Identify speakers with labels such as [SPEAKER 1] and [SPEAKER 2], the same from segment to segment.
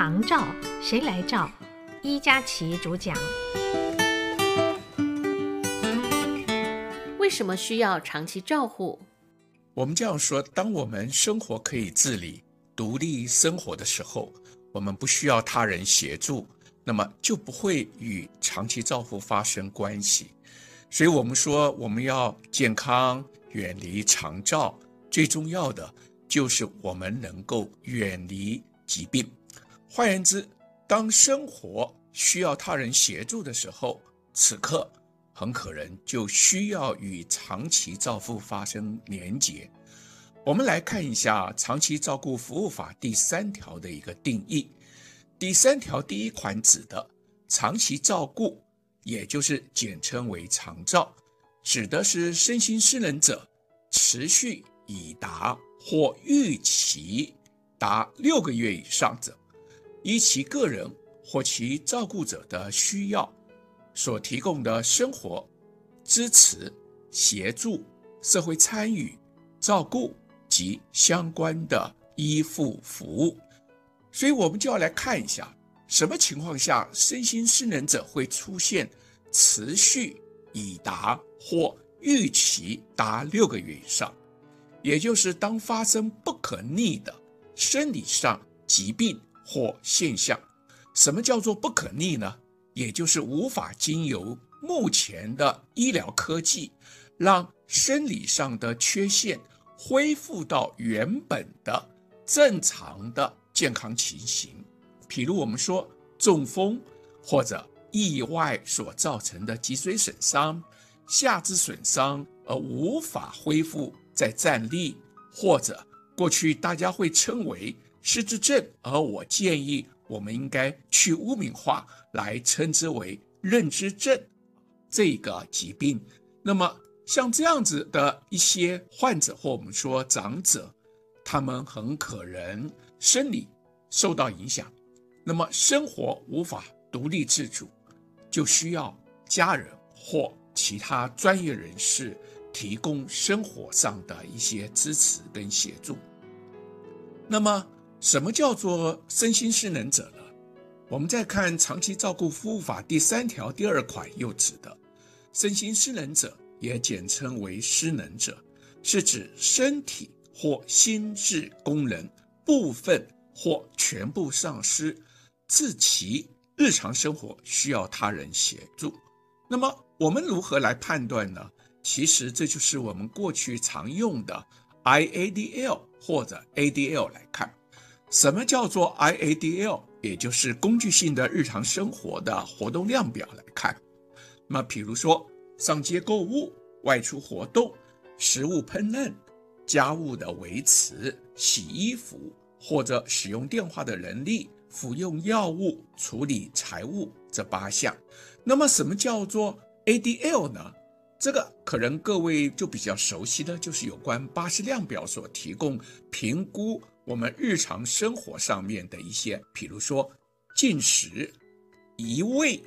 [SPEAKER 1] 长照谁来照？伊佳琪主讲。
[SPEAKER 2] 为什么需要长期照护？
[SPEAKER 3] 我们这样说：当我们生活可以自理、独立生活的时候，我们不需要他人协助，那么就不会与长期照护发生关系。所以，我们说我们要健康，远离长照，最重要的就是我们能够远离疾病。换言之，当生活需要他人协助的时候，此刻很可能就需要与长期照护发生连结。我们来看一下《长期照顾服务法》第三条的一个定义。第三条第一款指的长期照顾，也就是简称为长照，指的是身心失能者持续已达或预期达六个月以上者。依其个人或其照顾者的需要，所提供的生活支持、协助、社会参与、照顾及相关的依附服务，所以我们就要来看一下，什么情况下身心失能者会出现持续已达或预期达六个月以上，也就是当发生不可逆的生理上疾病。或现象，什么叫做不可逆呢？也就是无法经由目前的医疗科技，让生理上的缺陷恢复到原本的正常的健康情形。譬如我们说中风或者意外所造成的脊髓损伤、下肢损伤而无法恢复再站立，或者过去大家会称为。失智症，而我建议我们应该去污名化，来称之为认知症这个疾病。那么像这样子的一些患者或我们说长者，他们很可能生理受到影响，那么生活无法独立自主，就需要家人或其他专业人士提供生活上的一些支持跟协助。那么。什么叫做身心失能者呢？我们再看《长期照顾服务法》第三条第二款，又指的身心失能者，也简称为失能者，是指身体或心智功能部分或全部丧失，自其日常生活需要他人协助。那么我们如何来判断呢？其实这就是我们过去常用的 IADL 或者 ADL 来看。什么叫做 IADL？也就是工具性的日常生活的活动量表来看，那么比如说上街购物、外出活动、食物烹饪、家务的维持、洗衣服或者使用电话的能力、服用药物、处理财务这八项。那么什么叫做 ADL 呢？这个可能各位就比较熟悉的就是有关巴氏量表所提供评估。我们日常生活上面的一些，比如说进食、移位、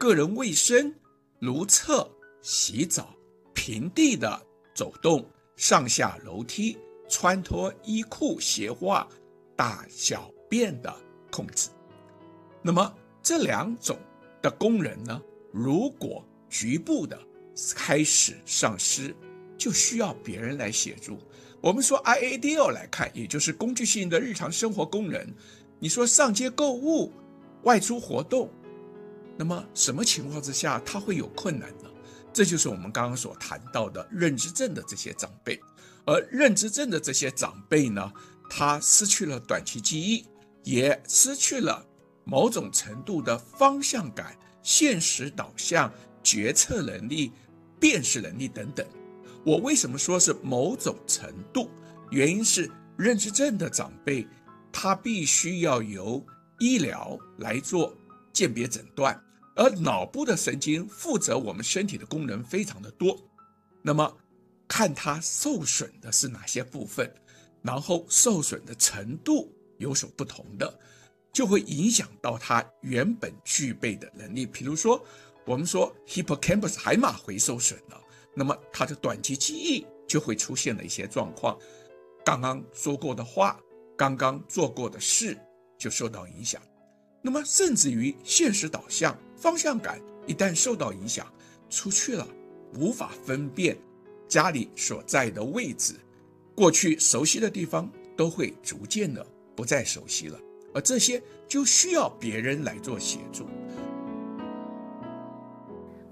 [SPEAKER 3] 个人卫生、如厕、洗澡、平地的走动、上下楼梯、穿脱衣裤鞋袜、大小便的控制。那么这两种的功能呢，如果局部的开始丧失，就需要别人来协助。我们说 IADL 来看，也就是工具性的日常生活功能。你说上街购物、外出活动，那么什么情况之下他会有困难呢？这就是我们刚刚所谈到的认知症的这些长辈。而认知症的这些长辈呢，他失去了短期记忆，也失去了某种程度的方向感、现实导向、决策能力、辨识能力等等。我为什么说是某种程度？原因是认知症的长辈，他必须要由医疗来做鉴别诊断，而脑部的神经负责我们身体的功能非常的多。那么，看他受损的是哪些部分，然后受损的程度有所不同的，就会影响到他原本具备的能力。比如说，我们说 hippocampus 海马回受损了。那么他的短期记忆就会出现了一些状况，刚刚说过的话，刚刚做过的事就受到影响。那么甚至于现实导向、方向感一旦受到影响，出去了无法分辨家里所在的位置，过去熟悉的地方都会逐渐的不再熟悉了，而这些就需要别人来做协助。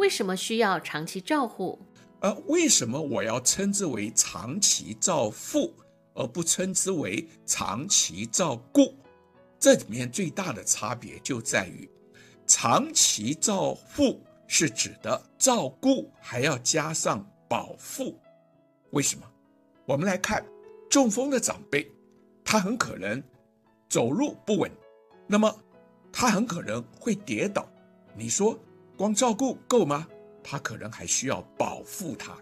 [SPEAKER 2] 为什么需要长期照护？
[SPEAKER 3] 而为什么我要称之为长期照护，而不称之为长期照顾？这里面最大的差别就在于，长期照护是指的照顾还要加上保护。为什么？我们来看中风的长辈，他很可能走路不稳，那么他很可能会跌倒。你说光照顾够吗？他可能还需要保护他，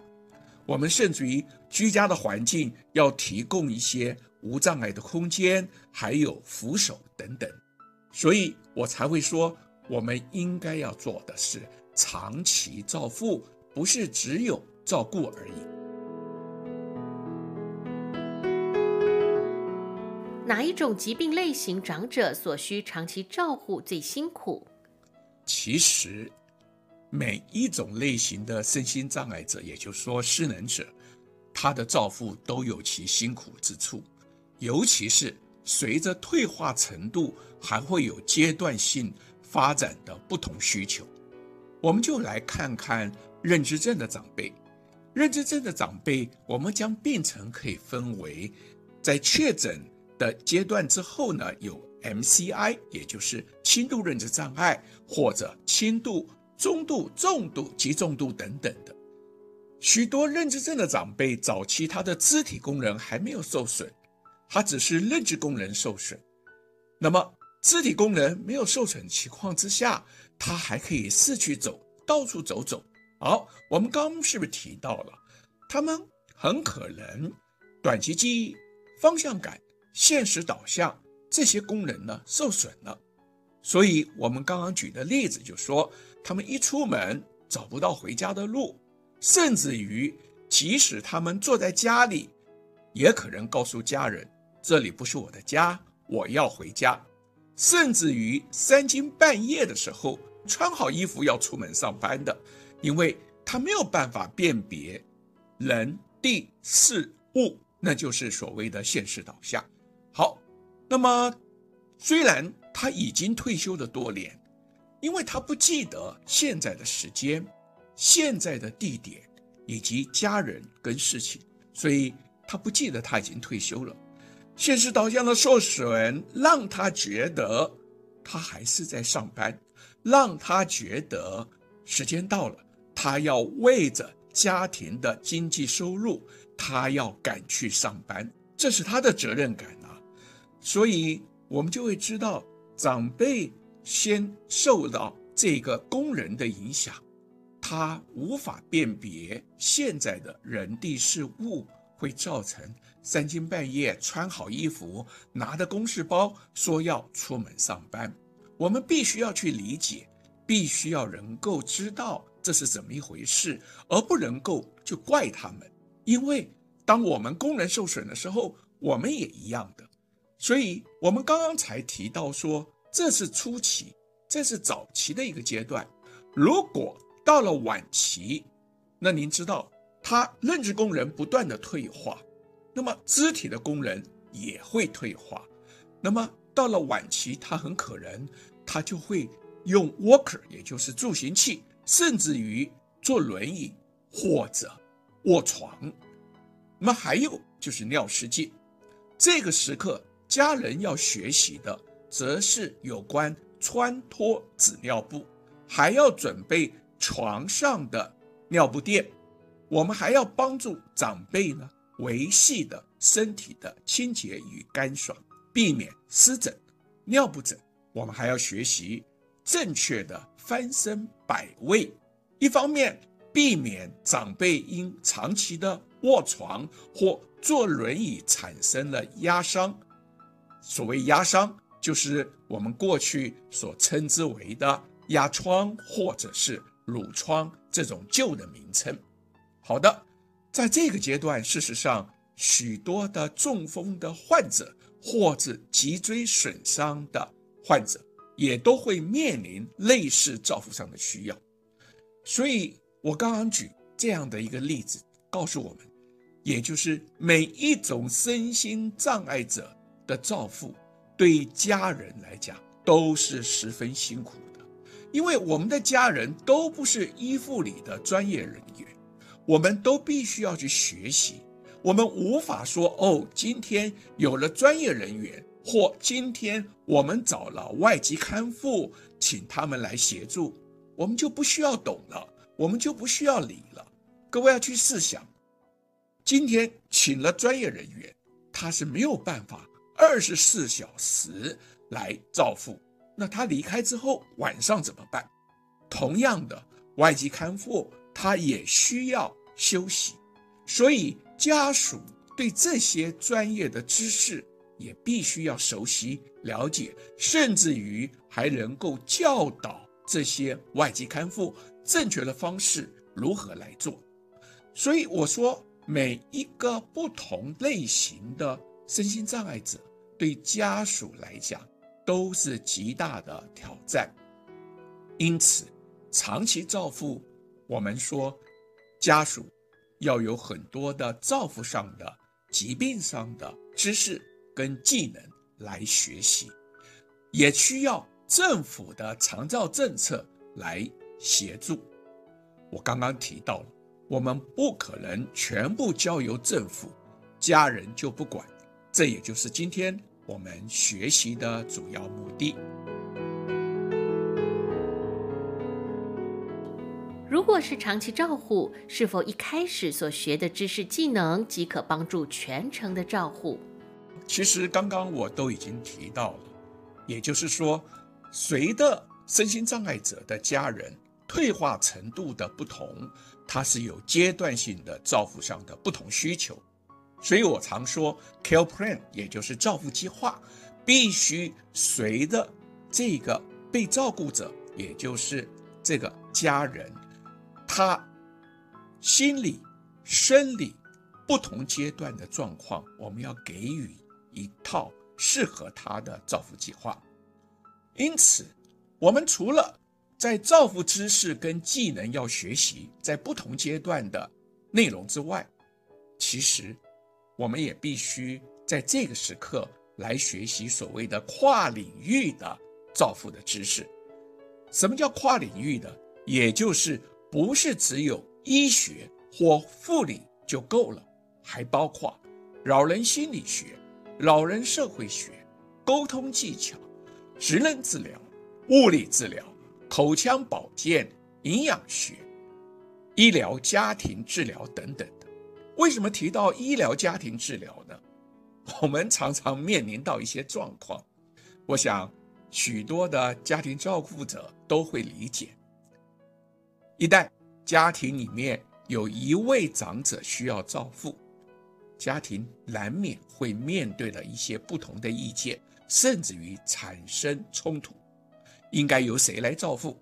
[SPEAKER 3] 我们甚至于居家的环境要提供一些无障碍的空间，还有扶手等等，所以我才会说，我们应该要做的是长期照护，不是只有照顾而已。
[SPEAKER 2] 哪一种疾病类型长者所需长期照护最辛苦？
[SPEAKER 3] 其实。每一种类型的身心障碍者，也就是说失能者，他的照护都有其辛苦之处，尤其是随着退化程度，还会有阶段性发展的不同需求。我们就来看看认知症的长辈。认知症的长辈，我们将病程可以分为，在确诊的阶段之后呢，有 MCI，也就是轻度认知障碍或者轻度。中度、重度及重度等等的许多认知症的长辈，早期他的肢体功能还没有受损，他只是认知功能受损。那么肢体功能没有受损情况之下，他还可以四处走，到处走走。好，我们刚是不是提到了，他们很可能短期记忆、方向感、现实导向这些功能呢受损了。所以我们刚刚举的例子就说。他们一出门找不到回家的路，甚至于即使他们坐在家里，也可能告诉家人：“这里不是我的家，我要回家。”甚至于三更半夜的时候，穿好衣服要出门上班的，因为他没有办法辨别人、地、事、物，那就是所谓的现实导向。好，那么虽然他已经退休了多年。因为他不记得现在的时间、现在的地点以及家人跟事情，所以他不记得他已经退休了。现实导向的受损让他觉得他还是在上班，让他觉得时间到了，他要为着家庭的经济收入，他要赶去上班，这是他的责任感啊。所以我们就会知道长辈。先受到这个工人的影响，他无法辨别现在的人地事物，会造成三更半夜穿好衣服，拿着公事包说要出门上班。我们必须要去理解，必须要能够知道这是怎么一回事，而不能够就怪他们。因为当我们工人受损的时候，我们也一样的。所以我们刚刚才提到说。这是初期，这是早期的一个阶段。如果到了晚期，那您知道，他认知功能不断的退化，那么肢体的功能也会退化。那么到了晚期，他很可能他就会用 walker，也就是助行器，甚至于坐轮椅或者卧床。那么还有就是尿失禁，这个时刻家人要学习的。则是有关穿脱纸尿布，还要准备床上的尿布垫。我们还要帮助长辈呢维系的身体的清洁与干爽，避免湿疹、尿布疹。我们还要学习正确的翻身摆位，一方面避免长辈因长期的卧床或坐轮椅产生了压伤。所谓压伤。就是我们过去所称之为的压疮或者是褥疮这种旧的名称。好的，在这个阶段，事实上许多的中风的患者或者脊椎损伤的患者，也都会面临类似照护上的需要。所以我刚刚举这样的一个例子，告诉我们，也就是每一种身心障碍者的照护，对家人来讲都是十分辛苦的，因为我们的家人都不是医护里的专业人员，我们都必须要去学习。我们无法说哦，今天有了专业人员，或今天我们找了外籍看护，请他们来协助，我们就不需要懂了，我们就不需要理了。各位要去试想，今天请了专业人员，他是没有办法二十四小时来照护，那他离开之后晚上怎么办？同样的，外籍看护他也需要休息，所以。家属对这些专业的知识也必须要熟悉了解，甚至于还能够教导这些外籍看护正确的方式如何来做。所以我说，每一个不同类型的身心障碍者对家属来讲都是极大的挑战。因此，长期照护，我们说家属。要有很多的照护上的、疾病上的知识跟技能来学习，也需要政府的长照政策来协助。我刚刚提到了，我们不可能全部交由政府，家人就不管。这也就是今天我们学习的主要目的。
[SPEAKER 2] 如果是长期照护，是否一开始所学的知识技能即可帮助全程的照护？
[SPEAKER 3] 其实刚刚我都已经提到了，也就是说，随着身心障碍者的家人退化程度的不同，它是有阶段性的照护上的不同需求。所以我常说，care plan 也就是照护计划，必须随着这个被照顾者，也就是这个家人。他心理、生理不同阶段的状况，我们要给予一套适合他的照护计划。因此，我们除了在照护知识跟技能要学习在不同阶段的内容之外，其实我们也必须在这个时刻来学习所谓的跨领域的照护的知识。什么叫跨领域的？也就是。不是只有医学或护理就够了，还包括老人心理学、老人社会学、沟通技巧、职能治疗、物理治疗、口腔保健、营养学、医疗家庭治疗等等。为什么提到医疗家庭治疗呢？我们常常面临到一些状况，我想许多的家庭照顾者都会理解。一旦家庭里面有一位长者需要照护，家庭难免会面对了一些不同的意见，甚至于产生冲突。应该由谁来照护？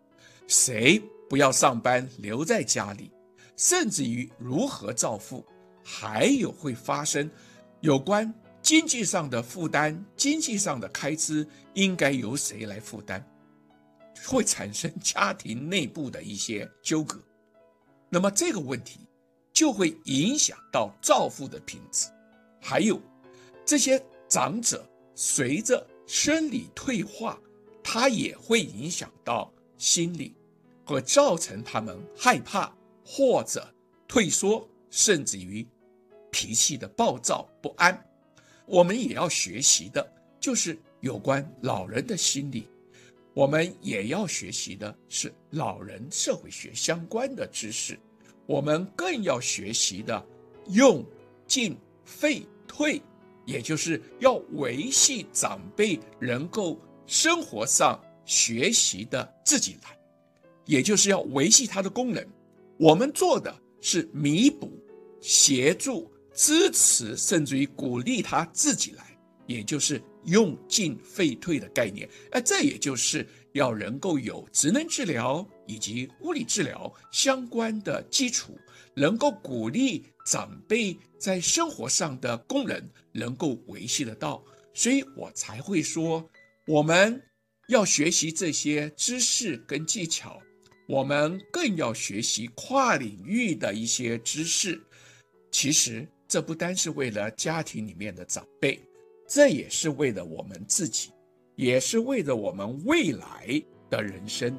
[SPEAKER 3] 谁不要上班留在家里？甚至于如何照护？还有会发生有关经济上的负担、经济上的开支，应该由谁来负担？会产生家庭内部的一些纠葛，那么这个问题就会影响到照护的品质，还有这些长者随着生理退化，他也会影响到心理，会造成他们害怕或者退缩，甚至于脾气的暴躁不安。我们也要学习的就是有关老人的心理。我们也要学习的是老人社会学相关的知识，我们更要学习的用进废退，也就是要维系长辈能够生活上学习的自己来，也就是要维系他的功能。我们做的是弥补、协助、支持，甚至于鼓励他自己来，也就是。用进废退的概念，而这也就是要能够有职能治疗以及物理治疗相关的基础，能够鼓励长辈在生活上的功能能够维系得到，所以我才会说，我们要学习这些知识跟技巧，我们更要学习跨领域的一些知识。其实，这不单是为了家庭里面的长辈，这也是为了我们自己，也是为了我们未来的人生。